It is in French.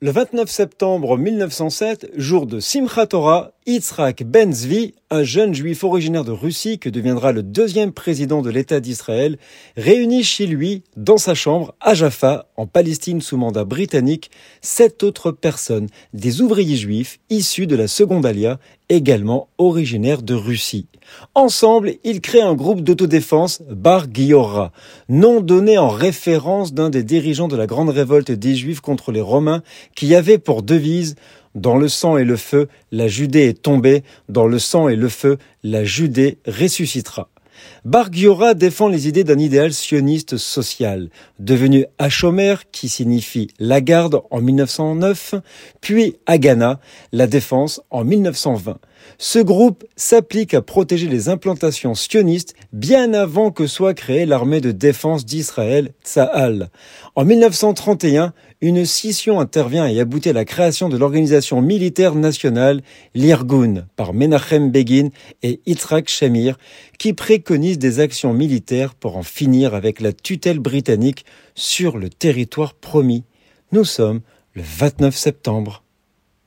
Le 29 septembre 1907, jour de Simchat Torah, Yitzhak Ben Zvi, un jeune juif originaire de Russie que deviendra le deuxième président de l'État d'Israël, réunit chez lui, dans sa chambre, à Jaffa, en Palestine sous mandat britannique, sept autres personnes, des ouvriers juifs issus de la Seconde Alia, également originaires de Russie. Ensemble, ils créent un groupe d'autodéfense, Bar Giora, nom donné en référence d'un des dirigeants de la grande révolte des Juifs contre les Romains qui avait pour devise Dans le sang et le feu, la Judée est tombée, dans le sang et le feu, la Judée ressuscitera. Bar Giora défend les idées d'un idéal sioniste social, devenu Hachomer, qui signifie la garde en 1909, puis Haganah, la défense en 1920. Ce groupe s'applique à protéger les implantations sionistes bien avant que soit créée l'armée de défense d'Israël, Tsahal. En 1931, une scission intervient et aboutit à la création de l'organisation militaire nationale, l'Irgun, par Menachem Begin et Yitzhak Shamir, qui préconise des actions militaires pour en finir avec la tutelle britannique sur le territoire promis. Nous sommes le 29 septembre.